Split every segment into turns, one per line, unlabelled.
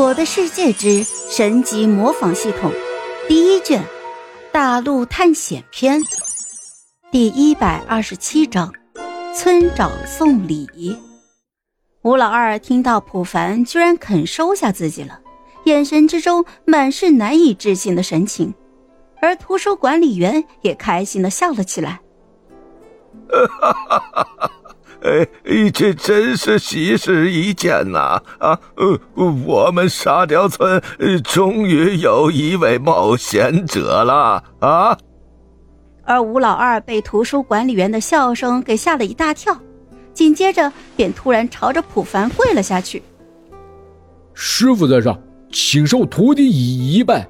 我的世界之神级模仿系统第一卷大陆探险篇第一百二十七章村长送礼。吴老二听到普凡居然肯收下自己了，眼神之中满是难以置信的神情，而图书管理员也开心的笑了起来。
哈哈哈哈！哎，这真是喜事一件呐！啊，呃，我们沙雕村终于有一位冒险者了啊！
而吴老二被图书管理员的笑声给吓了一大跳，紧接着便突然朝着普凡跪了下去：“
师傅在上，请受徒弟一一拜。”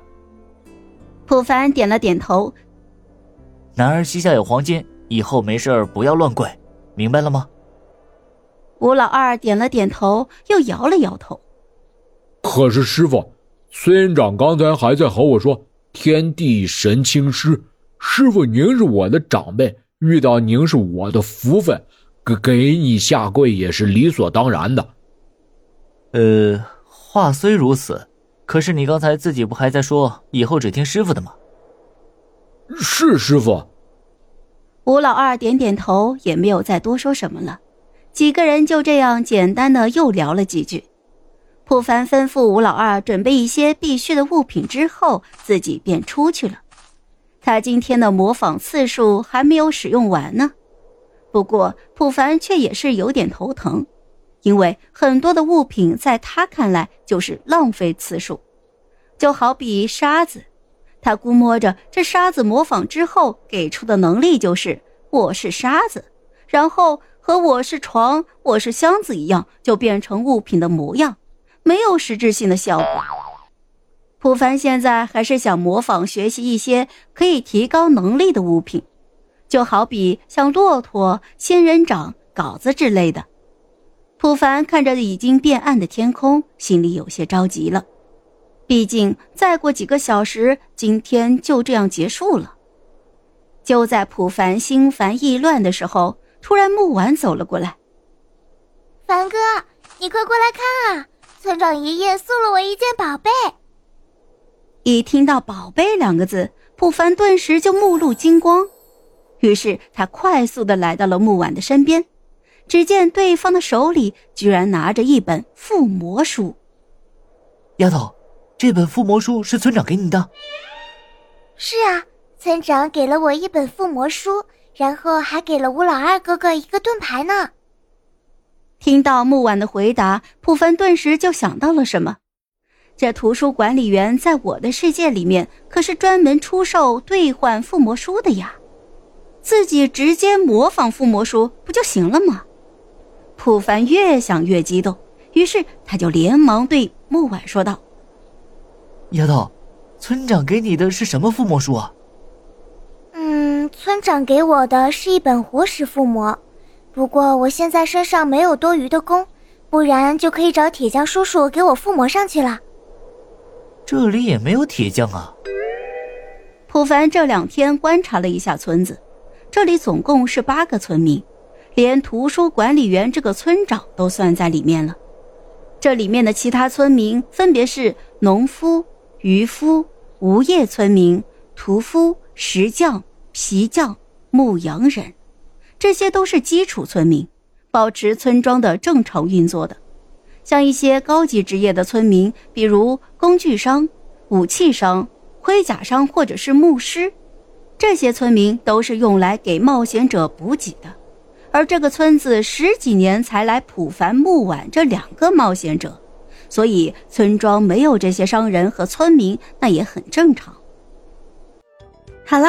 普凡点了点头：“
男儿膝下有黄金，以后没事不要乱跪，明白了吗？”
吴老二点了点头，又摇了摇头。
可是师傅，村长刚才还在和我说“天地神清师”，师傅您是我的长辈，遇到您是我的福分，给给你下跪也是理所当然的。
呃，话虽如此，可是你刚才自己不还在说以后只听师傅的吗？
是师傅。
吴老二点点头，也没有再多说什么了。几个人就这样简单的又聊了几句，普凡吩咐吴老二准备一些必需的物品之后，自己便出去了。他今天的模仿次数还没有使用完呢。不过普凡却也是有点头疼，因为很多的物品在他看来就是浪费次数，就好比沙子，他估摸着这沙子模仿之后给出的能力就是我是沙子，然后。和我是床，我是箱子一样，就变成物品的模样，没有实质性的效果。普凡现在还是想模仿学习一些可以提高能力的物品，就好比像骆驼、仙人掌、镐子之类的。普凡看着已经变暗的天空，心里有些着急了。毕竟再过几个小时，今天就这样结束了。就在普凡心烦意乱的时候。突然，木婉走了过来。
凡哥，你快过来看啊！村长爷爷送了我一件宝贝。
一听到“宝贝”两个字，普凡顿时就目露金光。于是他快速的来到了木婉的身边，只见对方的手里居然拿着一本附魔书。
丫头，这本附魔书是村长给你的？
是啊，村长给了我一本附魔书。然后还给了吴老二哥哥一个盾牌呢。
听到木婉的回答，普凡顿时就想到了什么。这图书管理员在我的世界里面可是专门出售兑换附魔书的呀，自己直接模仿附魔书不就行了吗？普凡越想越激动，于是他就连忙对木婉说道：“
丫头，村长给你的是什么附魔书啊？”
村长给我的是一本活石附魔，不过我现在身上没有多余的弓，不然就可以找铁匠叔叔给我附魔上去了。
这里也没有铁匠啊。
普凡这两天观察了一下村子，这里总共是八个村民，连图书管理员这个村长都算在里面了。这里面的其他村民分别是农夫、渔夫、无业村民、屠夫、石匠。皮匠、牧羊人，这些都是基础村民，保持村庄的正常运作的。像一些高级职业的村民，比如工具商、武器商、盔甲商或者是牧师，这些村民都是用来给冒险者补给的。而这个村子十几年才来普凡、木婉这两个冒险者，所以村庄没有这些商人和村民，那也很正常。好了。